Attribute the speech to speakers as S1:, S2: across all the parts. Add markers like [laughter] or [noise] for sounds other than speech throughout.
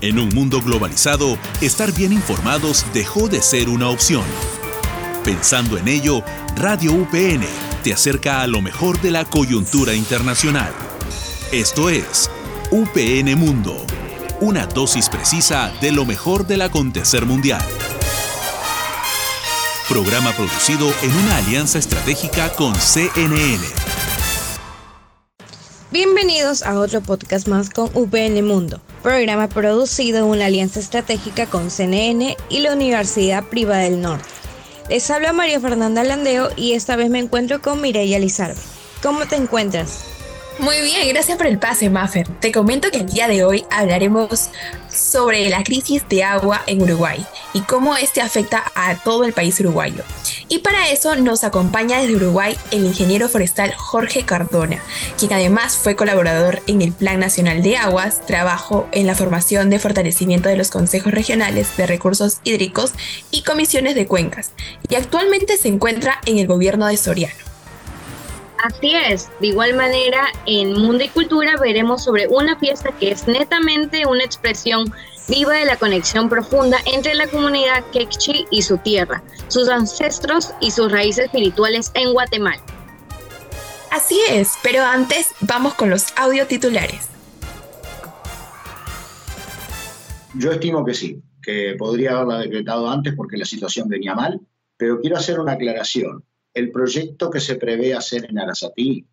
S1: En un mundo globalizado, estar bien informados dejó de ser una opción. Pensando en ello, Radio UPN te acerca a lo mejor de la coyuntura internacional. Esto es UPN Mundo, una dosis precisa de lo mejor del acontecer mundial. Programa producido en una alianza estratégica con CNN.
S2: Bienvenidos a otro podcast más con UPN Mundo, programa producido en una alianza estratégica con CNN y la Universidad Privada del Norte. Les habla María Fernanda Landeo y esta vez me encuentro con Mireya Lizardo. ¿Cómo te encuentras?
S3: Muy bien, gracias por el pase, Maffer. Te comento que el día de hoy hablaremos sobre la crisis de agua en Uruguay y cómo este afecta a todo el país uruguayo. Y para eso nos acompaña desde Uruguay el ingeniero forestal Jorge Cardona, quien además fue colaborador en el Plan Nacional de Aguas, trabajo en la formación de fortalecimiento de los consejos regionales de recursos hídricos y comisiones de cuencas, y actualmente se encuentra en el gobierno de Soriano.
S2: Así es, de igual manera en Mundo y Cultura veremos sobre una fiesta que es netamente una expresión viva de la conexión profunda entre la comunidad quechua y su tierra, sus ancestros y sus raíces espirituales en Guatemala.
S3: Así es, pero antes vamos con los audio titulares.
S4: Yo estimo que sí, que podría haberla decretado antes porque la situación venía mal, pero quiero hacer una aclaración el proyecto que se prevé hacer en Arasatí.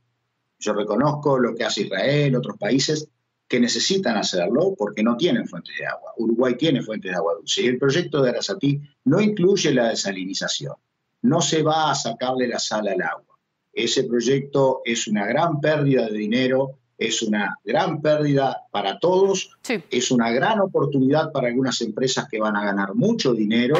S4: Yo reconozco lo que hace Israel, otros países que necesitan hacerlo porque no tienen fuentes de agua. Uruguay tiene fuentes de agua dulce y el proyecto de Arasatí no incluye la desalinización. No se va a sacarle la sal al agua. Ese proyecto es una gran pérdida de dinero, es una gran pérdida para todos, es una gran oportunidad para algunas empresas que van a ganar mucho dinero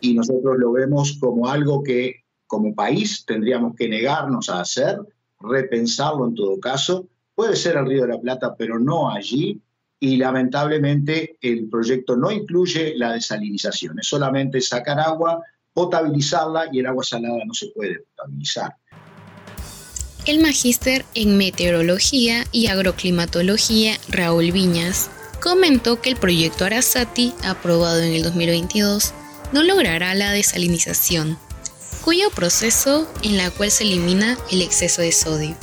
S4: y nosotros lo vemos como algo que como país tendríamos que negarnos a hacer, repensarlo en todo caso. Puede ser el Río de la Plata, pero no allí. Y lamentablemente el proyecto no incluye la desalinización, es solamente sacar agua, potabilizarla y el agua salada no se puede potabilizar.
S5: El magíster en meteorología y agroclimatología, Raúl Viñas, comentó que el proyecto Arasati, aprobado en el 2022, no logrará la desalinización, cuyo proceso en la cual se elimina el exceso de sodio.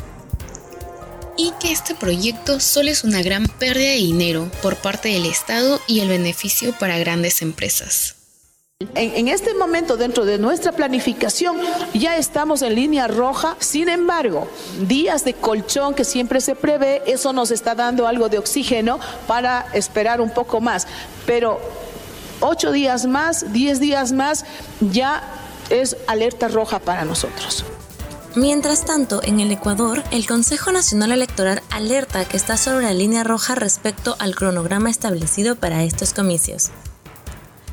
S5: Y que este proyecto solo es una gran pérdida de dinero por parte del Estado y el beneficio para grandes empresas.
S6: En, este momento dentro de nuestra planificación ya estamos en línea roja, sin embargo, días de colchón que siempre se prevé, eso nos está dando algo de oxígeno para esperar un poco más, pero ocho días más, diez días más, ya es alerta roja para nosotros.
S2: Mientras tanto, en el Ecuador, el Consejo Nacional Electoral alerta que está sobre la línea roja respecto al cronograma establecido para estos comicios.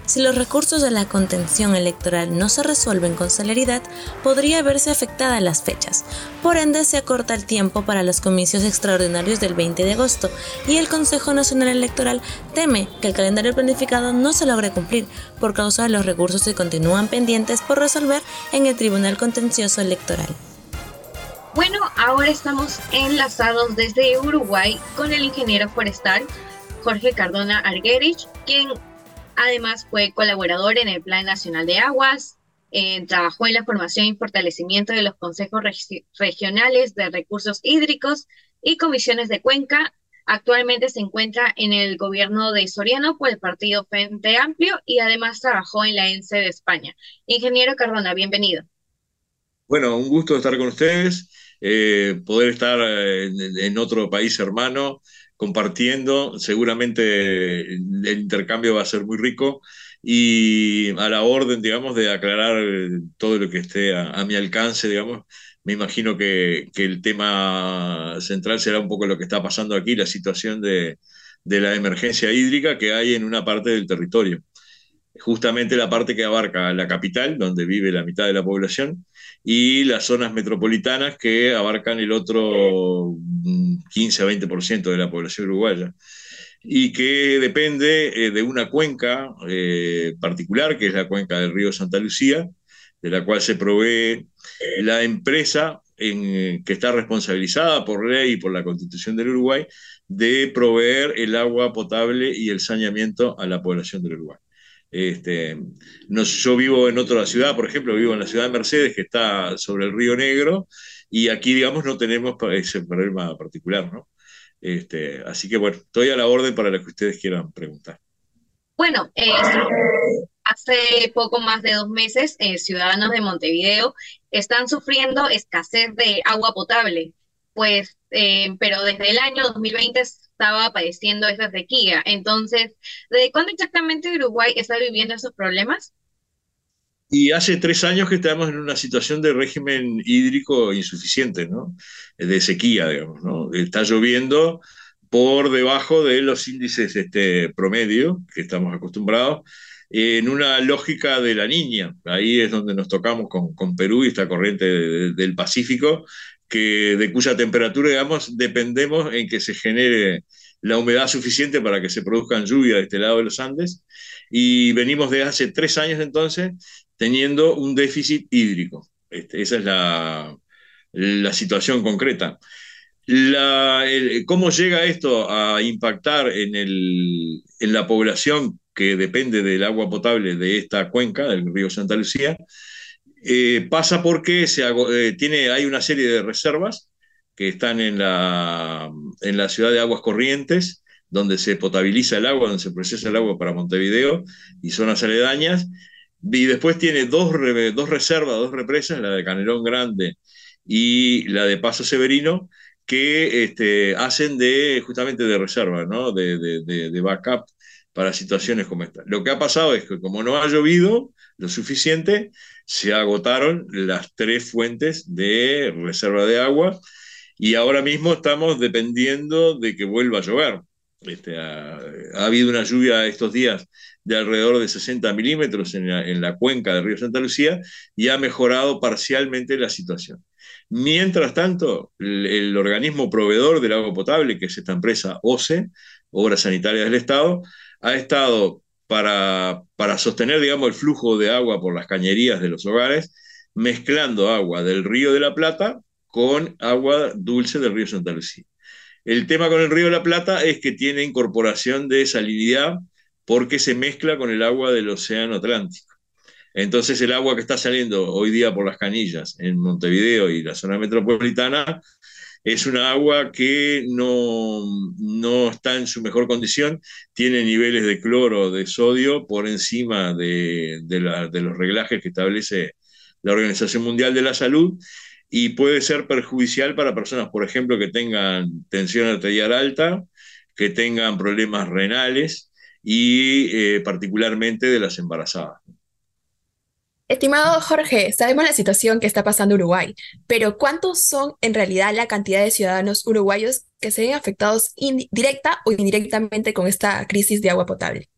S2: Si los recursos de la contención electoral no se resuelven con celeridad, podría verse afectadas las fechas. Por ende, se acorta el tiempo para los comicios extraordinarios del 20 de agosto y el Consejo Nacional Electoral teme que el calendario planificado no se logre cumplir por causa de los recursos que continúan pendientes por resolver en el Tribunal Contencioso Electoral. Bueno, ahora estamos enlazados desde Uruguay con el ingeniero forestal Jorge Cardona Arguerich, quien Además, fue colaborador en el Plan Nacional de Aguas, trabajó en la formación y fortalecimiento de los consejos regionales de recursos hídricos y comisiones de cuenca. Actualmente se encuentra en el gobierno de Soriano por el partido Frente Amplio y además trabajó en la ENSE de España. Ingeniero Cardona, bienvenido.
S7: Bueno, un gusto estar con ustedes, eh, poder estar eh, en, otro país hermano compartiendo. Seguramente el intercambio va a ser muy rico y a la orden, digamos, de aclarar todo lo que esté a, mi alcance, digamos. Me imagino que, el tema central será un poco lo que está pasando aquí, la situación de, de la emergencia hídrica que hay en una parte del territorio justamente la parte que abarca la capital, donde vive la mitad de la población, y las zonas metropolitanas que abarcan el otro 15 a 20% de la población uruguaya y que depende eh, de una cuenca eh, particular, que es la cuenca del río Santa Lucía, de la cual se provee la empresa que está responsabilizada por ley y por la Constitución del Uruguay de proveer el agua potable y el saneamiento a la población del Uruguay. Este, no, yo vivo en otra ciudad, por ejemplo, vivo en la ciudad de Mercedes, que está sobre el Río Negro, y aquí, digamos, no tenemos ese problema particular, ¿no? Este, así que, bueno, estoy a la orden para lo que ustedes quieran preguntar.
S8: Bueno, eh, hace poco más de dos meses, eh, ciudadanos de Montevideo están sufriendo escasez de agua potable, pues, eh, pero desde el año 2020 estaba padeciendo esa sequía. Entonces, ¿de cuándo exactamente Uruguay está viviendo esos problemas?
S7: Y hace tres años que estamos en una situación de régimen hídrico insuficiente, ¿no? De sequía, digamos, ¿no? Está lloviendo por debajo de los índices este, promedio que estamos acostumbrados, en una lógica de la niña. Ahí es donde nos tocamos con, con Perú y esta corriente del Pacífico, que, de cuya temperatura, dependemos en que se genere la humedad suficiente para que se produzcan lluvias de este lado de los Andes. Y venimos de hace tres años entonces teniendo un déficit hídrico. Este, esa es la, la situación concreta. La, ¿Cómo llega esto a impactar en, el, en, la población que depende del agua potable de esta cuenca, del río Santa Lucía? Eh, pasa porque se, eh, tiene, hay una serie de reservas que están en la, en la ciudad de Aguas Corrientes, donde se potabiliza el agua, donde se procesa el agua para Montevideo y zonas aledañas. Y después tiene dos, dos reservas, dos represas, la de Canelón Grande y la de Paso Severino, que este, hacen de justamente de reserva, ¿no? de, de, de, backup para situaciones como esta. Lo que ha pasado es que como no ha llovido lo suficiente, se agotaron las tres fuentes de reserva de agua y ahora mismo estamos dependiendo de que vuelva a llover. Este, ha, habido una lluvia estos días de alrededor de 60 milímetros en la, en la cuenca del río Santa Lucía y ha mejorado parcialmente la situación. Mientras tanto, el, organismo proveedor del agua potable, que es esta empresa OCE, Obras Sanitarias del Estado, ha estado para, para sostener, digamos, el flujo de agua por las cañerías de los hogares, mezclando agua del río de la Plata con agua dulce del río Santa Lucía. El tema con el río de la Plata es que tiene incorporación de salinidad porque se mezcla con el agua del Océano Atlántico. Entonces el agua que está saliendo hoy día por las canillas en Montevideo y la zona metropolitana es una agua que no, no está en su mejor condición, tiene niveles de cloro, de sodio por encima de, de, los reglajes que establece la Organización Mundial de la Salud y puede ser perjudicial para personas, por ejemplo, que tengan tensión arterial alta, que tengan problemas renales y eh, particularmente de las embarazadas.
S3: Estimado Jorge, sabemos la situación que está pasando Uruguay, pero ¿cuántos son en realidad la cantidad de ciudadanos uruguayos que se ven afectados directa o indirectamente con esta crisis de agua potable?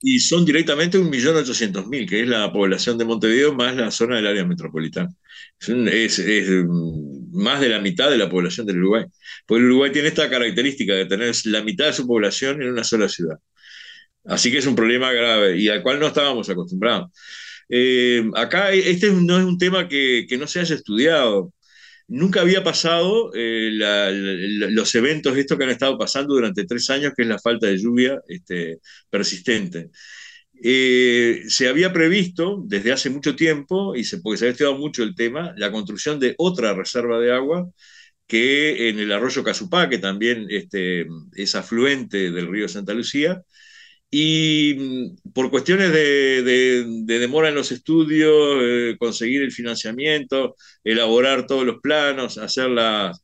S7: Y son directamente 1.800.000, que es la población de Montevideo más la zona del área metropolitana. Es, es, mm, más de la mitad de la población del Uruguay. Porque Uruguay tiene esta característica de tener la mitad de su población en una sola ciudad. Así que es un problema grave y al cual no estábamos acostumbrados. Eh, acá este no es un tema que, no se haya estudiado. Nunca había pasado eh, los eventos estos que han estado pasando durante tres años, que es la falta de lluvia este, persistente. Eh, se había previsto desde hace mucho tiempo, y se, porque se había estudiado mucho el tema, la construcción de otra reserva de agua que en el arroyo Casupá, que también este, es afluente del río Santa Lucía, y mm, por cuestiones de, demora en los estudios, eh, conseguir el financiamiento, elaborar todos los planos, hacer las,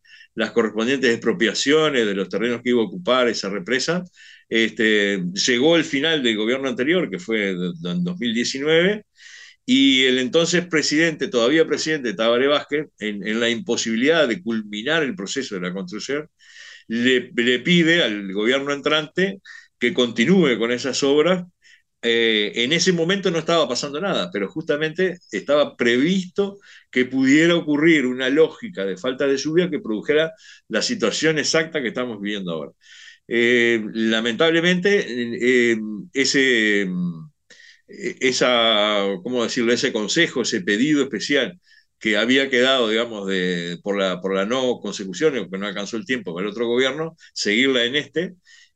S7: correspondientes expropiaciones de los terrenos que iba a ocupar esa represa, este, llegó el final del gobierno anterior, que fue en 2019, y el entonces presidente, todavía presidente Tabaré Vázquez, en, la imposibilidad de culminar el proceso de la construcción, le, le pide al gobierno entrante que continúe con esas obras. Eh, en ese momento no estaba pasando nada, pero justamente estaba previsto que pudiera ocurrir una lógica de falta de lluvia que produjera la situación exacta que estamos viviendo ahora. Eh, lamentablemente, eh, ese, esa, ¿cómo decirlo? ese consejo, ese pedido especial que había quedado, digamos, de, por, la, por la no consecución, que no alcanzó el tiempo para el otro gobierno, seguirla en este,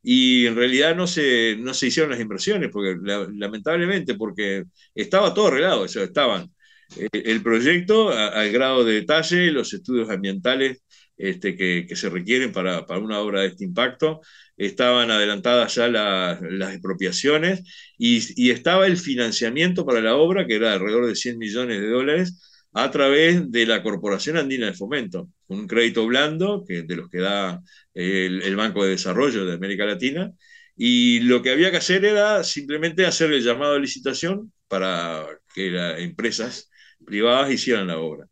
S7: y en realidad no se, no se hicieron las inversiones, porque lamentablemente, porque estaba todo arreglado, o sea, estaban eh, el proyecto al grado de detalle, los estudios ambientales este, que, se requieren para, para, una obra de este impacto, estaban adelantadas ya las expropiaciones y, y, estaba el financiamiento para la obra, que era alrededor de 100 millones de dólares, a través de la Corporación Andina de Fomento, un crédito blando que, de los que da el, el Banco de Desarrollo de América Latina, y lo que había que hacer era simplemente hacer el llamado de licitación para que las empresas privadas hicieran la obra.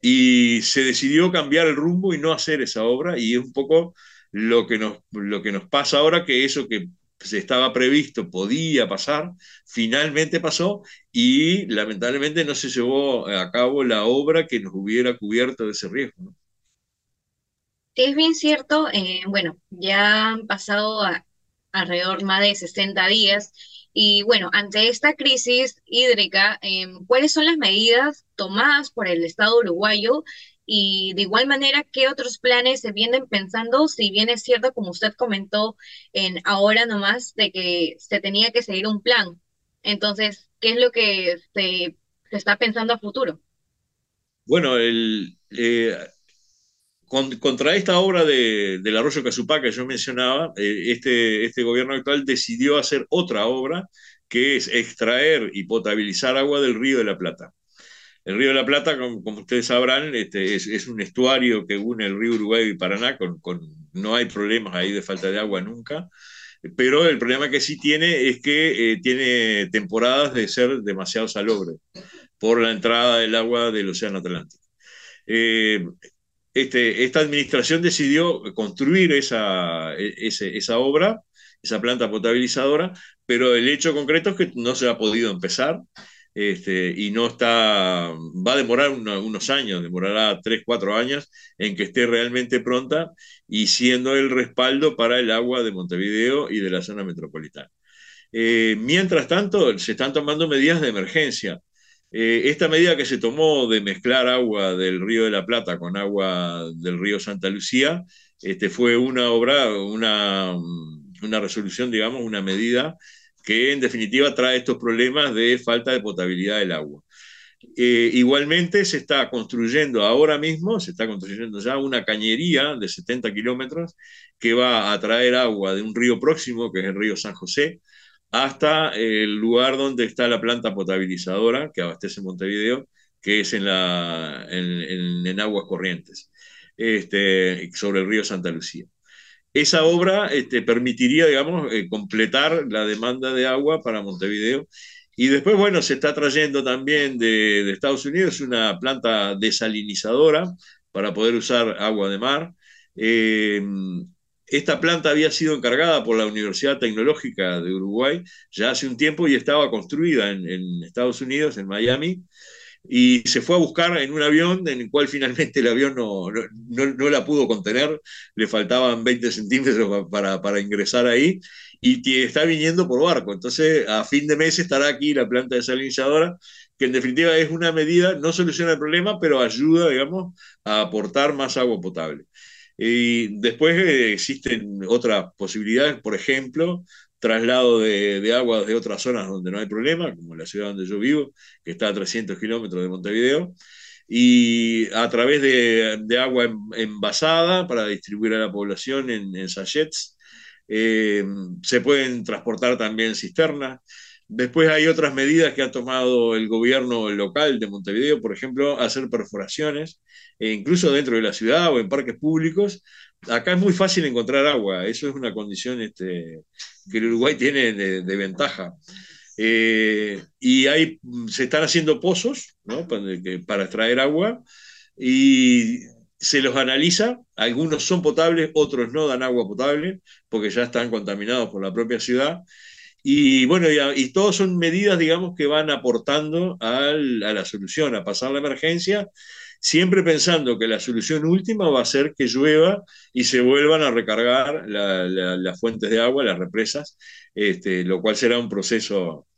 S7: Y se decidió cambiar el rumbo y no hacer esa obra, y es un poco lo que nos, lo que nos pasa ahora, que eso que se estaba previsto podía pasar, finalmente pasó y lamentablemente no se llevó a cabo la obra que nos hubiera cubierto de ese riesgo.
S8: Sí, es bien cierto. Eh, bueno, ya han pasado alrededor más de 60 días y bueno, ante esta crisis hídrica, em, ¿cuáles son las medidas tomadas por el Estado uruguayo? Y de igual manera, ¿qué otros planes se vienen pensando? Si bien es cierto, como usted comentó en ahora nomás, de que se tenía que seguir un plan. Entonces, ¿qué es lo que se, está pensando a futuro?
S7: Bueno, el, eh, contra esta obra de, del arroyo Casupá que yo mencionaba, eh, este, este gobierno actual decidió hacer otra obra que es extraer y potabilizar agua del río de la Plata. El río de la Plata, como, ustedes sabrán, este, es, un estuario que une el río Uruguay y Paraná, con, no hay problemas ahí de falta de agua nunca, pero el problema que sí tiene es que eh, tiene temporadas de ser demasiado salobre por la entrada del agua del Océano Atlántico. Eh, este, esta administración decidió construir esa, e, esa obra, esa planta potabilizadora, pero el hecho concreto es que no se ha podido empezar este, y no está, va a demorar unos años, demorará tres, cuatro años en que esté realmente pronta y siendo el respaldo para el agua de Montevideo y de la zona metropolitana. Eh, mientras tanto, se están tomando medidas de emergencia. Eh, esta medida que se tomó de mezclar agua del río de la Plata con agua del río Santa Lucía, este, fue una obra, una, una resolución, digamos, una medida que en definitiva trae estos problemas de falta de potabilidad del agua. Eh, igualmente se está construyendo ahora mismo, se está construyendo ya una cañería de 70 kilómetros que va a traer agua de un río próximo, que es el río San José, hasta el lugar donde está la planta potabilizadora que abastece Montevideo, que es en, la, en, aguas corrientes, este, sobre el río Santa Lucía. Esa obra este, permitiría, digamos, eh, completar la demanda de agua para Montevideo. Y después, bueno, se está trayendo también de, de Estados Unidos una planta desalinizadora para poder usar agua de mar. Eh, esta planta había sido encargada por la Universidad Tecnológica de Uruguay ya hace un tiempo y estaba construida en, Estados Unidos, en Miami, y se fue a buscar en un avión en el cual finalmente el avión no, no, la pudo contener, le faltaban 20 centímetros para, para, ingresar ahí, y está viniendo por barco. Entonces, a fin de mes estará aquí la planta desalinizadora, que en definitiva es una medida, no soluciona el problema, pero ayuda, digamos, a aportar más agua potable. Y después eh, existen otras posibilidades, por ejemplo, traslado de, de, aguas de otras zonas donde no hay problema, como la ciudad donde yo vivo, que está a 300 kilómetros de Montevideo, y a través de, agua envasada para distribuir a la población en, en. Eh, se pueden transportar también cisternas. Después hay otras medidas que ha tomado el gobierno local de Montevideo, por ejemplo, hacer perforaciones, e incluso dentro de la ciudad o en parques públicos. Acá es muy fácil encontrar agua, eso es una condición este, que el Uruguay tiene de, ventaja. Eh, y hay, se están haciendo pozos ¿no? para extraer agua y se los analiza, algunos son potables, otros no dan agua potable porque ya están contaminados por la propia ciudad y bueno, y, todos son medidas, digamos, que van aportando a la solución, a pasar la emergencia, siempre pensando que la solución última va a ser que llueva y se vuelvan a recargar las fuentes de agua, las represas, este, lo cual será un proceso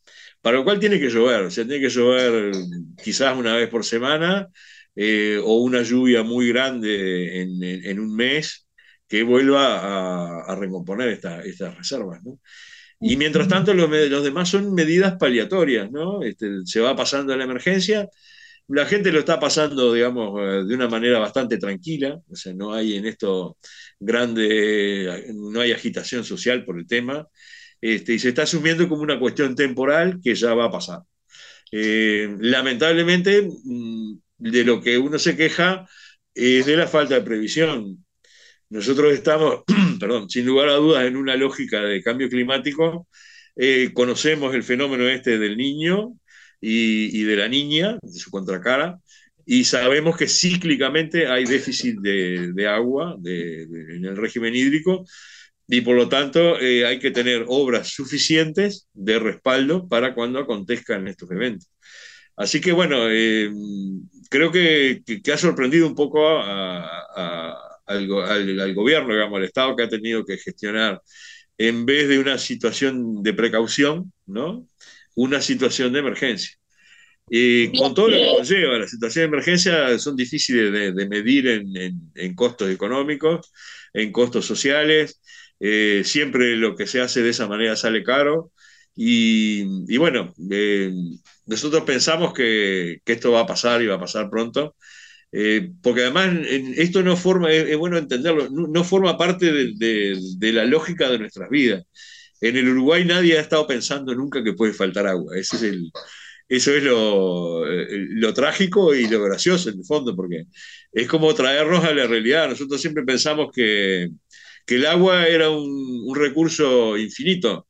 S7: para lo cual tiene que llover, o sea, tiene que llover quizás una vez por semana eh, o una lluvia muy grande en, un mes que vuelva a, recomponer estas reservas. Y mientras tanto, los, demás son medidas paliatorias, ¿no? Este, se va pasando la emergencia, la gente lo está pasando, digamos, eh, de una manera bastante tranquila, o sea, no hay en esto grande, no hay agitación social por el tema, este, y se está asumiendo como una cuestión temporal que ya va a pasar. Eh, lamentablemente, mm, de lo que uno se queja es de la falta de previsión. Nosotros estamos, [clears throat] perdón, sin lugar a dudas, en una lógica de cambio climático. Eh, conocemos el fenómeno este del niño y, de la niña, de su contracara, y sabemos que cíclicamente hay déficit de, agua en el régimen hídrico y por lo tanto eh, hay que tener obras suficientes de respaldo para cuando acontezcan estos eventos. Así que bueno, eh, creo que, ha sorprendido un poco al, gobierno, digamos, al Estado que ha tenido que gestionar, en vez de una situación de precaución, ¿no? Una situación de emergencia. Y con todo lo que conlleva, las situaciones de emergencia son difíciles de, medir en, costos económicos, en costos sociales, eh, siempre lo que se hace de esa manera sale caro. Y, bueno, eh, nosotros pensamos que, esto va a pasar y va a pasar pronto, eh, porque además esto no forma, es, bueno entenderlo, no, forma parte de, la lógica de nuestras vidas. En el Uruguay nadie ha estado pensando nunca que puede faltar agua. Eso es lo, lo, trágico y lo gracioso en el fondo, porque es como traernos a la realidad. Nosotros siempre pensamos que, que el agua era un, un recurso infinito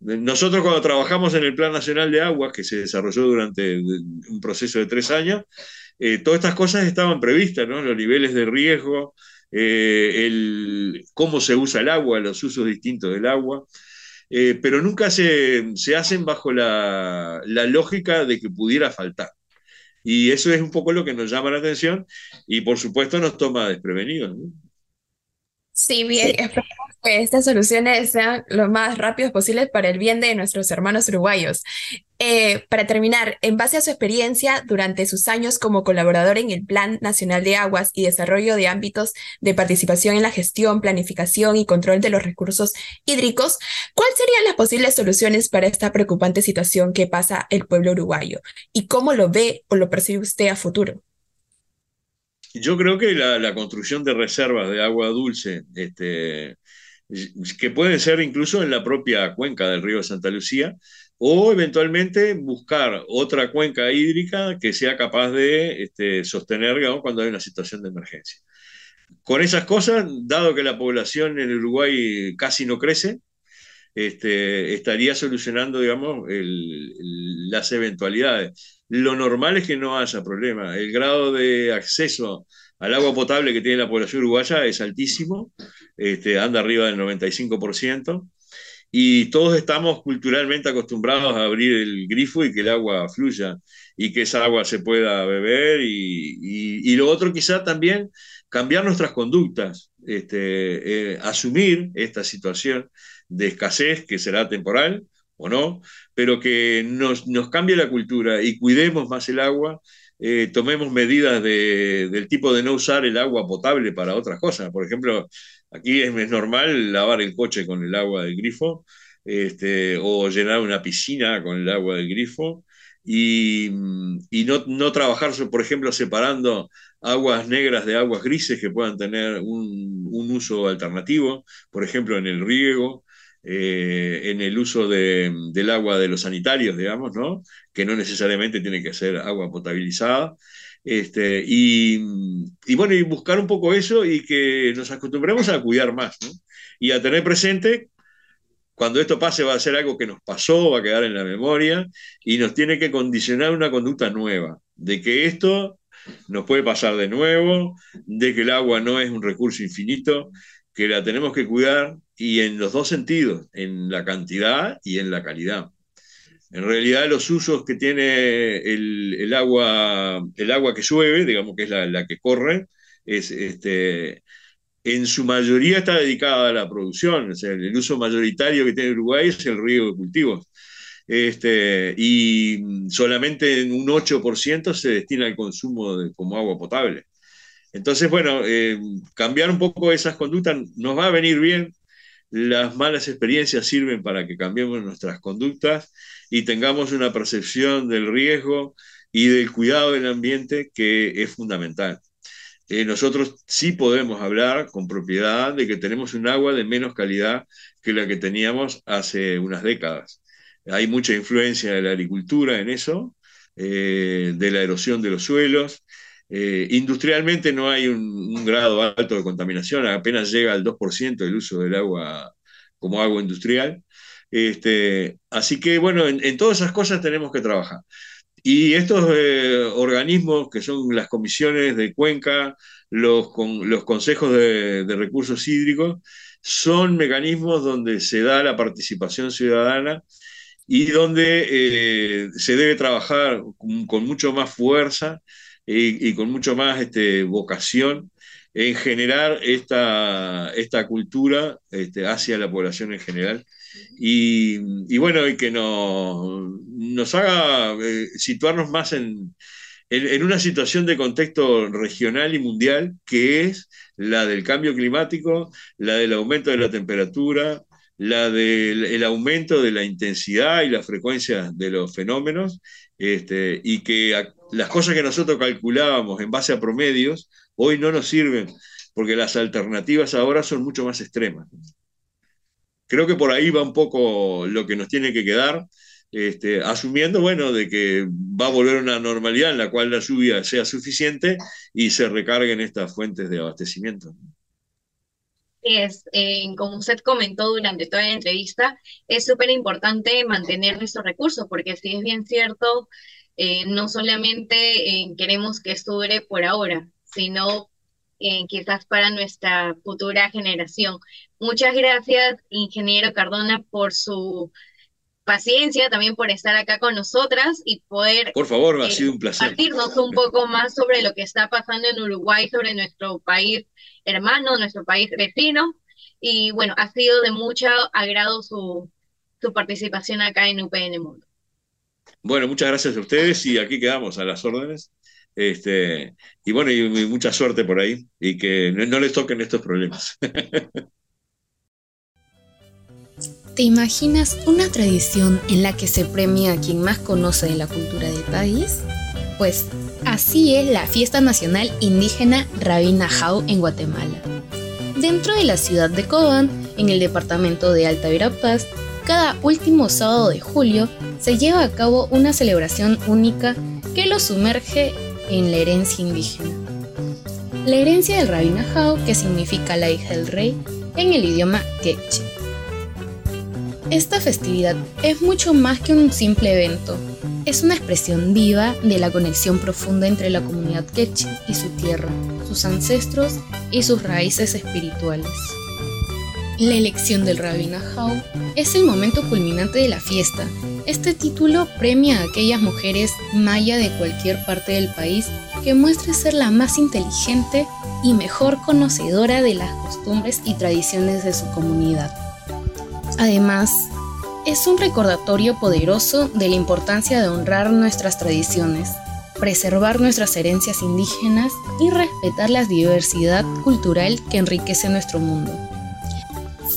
S7: nosotros cuando trabajamos en el Plan Nacional de Aguas, que se desarrolló durante un proceso de tres años, eh, todas estas cosas estaban previstas, ¿no? Los niveles de riesgo, eh, el, cómo se usa el agua, los usos distintos del agua, eh, pero nunca se, hacen bajo la, lógica de que pudiera faltar. Y eso es un poco lo que nos llama la atención y por supuesto nos toma desprevenidos.
S3: Sí, bien, esperemos que estas soluciones sean lo más rápidos posibles para el bien de nuestros hermanos uruguayos. Eh, para terminar, en base a su experiencia durante sus años como colaborador en el Plan Nacional de Aguas y desarrollo de ámbitos de participación en la gestión, planificación y control de los recursos hídricos, ¿cuáles serían las posibles soluciones para esta preocupante situación que pasa el pueblo uruguayo? ¿Y cómo lo ve o lo percibe usted a futuro?
S7: Yo creo que la, construcción de reservas de agua dulce, este, que pueden ser incluso en la propia cuenca del río Santa Lucía, o eventualmente buscar otra cuenca hídrica que sea capaz de este, sostener cuando hay una situación de emergencia. Con esas cosas, dado que la población en Uruguay casi no crece, este, estaría solucionando, digamos, las eventualidades. Lo normal es que no haya problema. El grado de acceso al agua potable que tiene la población uruguaya es altísimo, este, anda arriba del 95%, y todos estamos culturalmente acostumbrados a abrir el grifo y que el agua fluya y que esa agua se pueda beber. Y, lo otro quizá también cambiar nuestras conductas, este, eh, asumir esta situación de escasez que será temporal o no, pero que nos, cambie la cultura y cuidemos más el agua, eh, tomemos medidas del tipo de no usar el agua potable para otras cosas. Por ejemplo, aquí es, normal lavar el coche con el agua del grifo este, o llenar una piscina con el agua del grifo y, no, no, trabajar, por ejemplo, separando aguas negras de aguas grises que puedan tener un, un uso alternativo, por ejemplo, en el riego eh, en el uso del agua de los sanitarios, digamos, ¿no? que no necesariamente tiene que ser agua potabilizada. Este, y, bueno, y buscar un poco eso y que nos acostumbremos a cuidar más ¿no? y a tener presente cuando esto pase va a ser algo que nos pasó, va a quedar en la memoria y nos tiene que condicionar una conducta nueva, de que esto nos puede pasar de nuevo, de que el agua no es un recurso infinito, que la tenemos que cuidar y en los dos sentidos, en la cantidad y en la calidad. En realidad los usos que tiene el, agua, el agua que llueve, digamos que es la, que corre, es, este, en su mayoría está dedicada a la producción. O sea, el uso mayoritario que tiene Uruguay es el riego de cultivos. este, y solamente un 8% se destina al consumo de, como agua potable. Entonces, bueno, eh, cambiar un poco esas conductas nos va a venir bien. Las malas experiencias sirven para que cambiemos nuestras conductas y tengamos una percepción del riesgo y del cuidado del ambiente que es fundamental. Eh, nosotros sí podemos hablar con propiedad de que tenemos un agua de menos calidad que la que teníamos hace unas décadas. Hay mucha influencia de la agricultura en eso, eh, de la erosión de los suelos. Eh, industrialmente no hay un, grado alto de contaminación, apenas llega al 2% del uso del agua como agua industrial. Este, así que bueno, en, todas esas cosas tenemos que trabajar. Y estos eh, organismos que son las comisiones de cuenca, los, consejos de, recursos hídricos, son mecanismos donde se da la participación ciudadana y donde eh, se debe trabajar con, mucho más fuerza y, con mucho más este, vocación en generar esta, esta cultura este, hacia la población en general. Y, bueno, y que nos, nos haga eh, situarnos más en, en, una situación de contexto regional y mundial, que es la del cambio climático, la del aumento de la temperatura, la del aumento de la intensidad y la frecuencia de los fenómenos, este, y que las cosas que nosotros calculábamos en base a promedios, hoy no nos sirven, porque las alternativas ahora son mucho más extremas. Creo que por ahí va un poco lo que nos tiene que quedar, este, asumiendo, bueno, de que va a volver una normalidad en la cual la lluvia sea suficiente y se recarguen estas fuentes de abastecimiento
S8: es, eh, como usted comentó durante toda la entrevista, es súper importante mantener nuestros recursos, porque si es bien cierto, eh, no solamente eh, queremos que esto dure por ahora, sino quizás para nuestra futura generación. Muchas gracias, ingeniero Cardona, por su paciencia, también por estar acá con nosotras y poder...
S7: Por favor, ha sido un placer.
S8: Compartirnos un poco más sobre lo que está pasando en Uruguay, sobre nuestro país hermano, nuestro país vecino. Y bueno, ha sido de mucho agrado su, su participación acá en UPN Mundo.
S7: Bueno, muchas gracias a ustedes y aquí quedamos a las órdenes. Este, y bueno, y, mucha suerte por ahí y que no les toquen estos problemas. [laughs]
S5: ¿Te imaginas una tradición en la que se premia a quien más conoce de la cultura del país? Pues así es la fiesta nacional indígena Rabina Jau en Guatemala. Dentro de la ciudad de Cobán, en el departamento de Alta Verapaz, cada último sábado de julio se lleva a cabo una celebración única que lo sumerge en la herencia indígena. La herencia del Rabina Jau, que significa la hija del rey en el idioma quechua. Esta festividad es mucho más que un simple evento. Es una expresión viva de la conexión profunda entre la comunidad quechua y su tierra, sus ancestros y sus raíces espirituales. La elección del Rabina Jau es el momento culminante de la fiesta. Este título premia a aquellas mujeres maya de cualquier parte del país que muestre ser la más inteligente y mejor conocedora de las costumbres y tradiciones de su comunidad. Además, es un recordatorio poderoso de la importancia de honrar nuestras tradiciones, preservar nuestras herencias indígenas y respetar la diversidad cultural que enriquece nuestro mundo.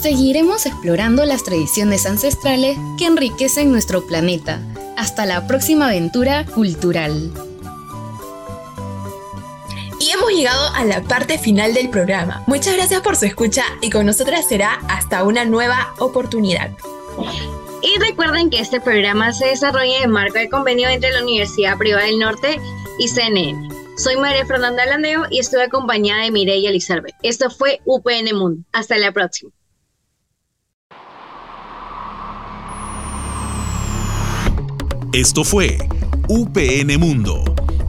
S5: Seguiremos explorando las tradiciones ancestrales que enriquecen nuestro planeta. Hasta la próxima aventura cultural.
S3: Y hemos llegado a la parte final del programa. Muchas gracias por su escucha y con nosotras será hasta una nueva oportunidad.
S8: Y recuerden que este programa se desarrolla en marco de convenio entre la Universidad Privada del Norte y CNN. Soy María Fernanda Landeo y estoy acompañada de Mireya Elizabeth. Esto fue UPN Mundo. Hasta la próxima.
S1: Esto fue UPN Mundo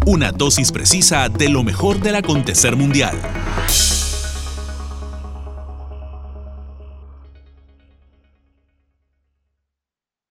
S1: una dosis precisa de lo mejor del acontecer mundial.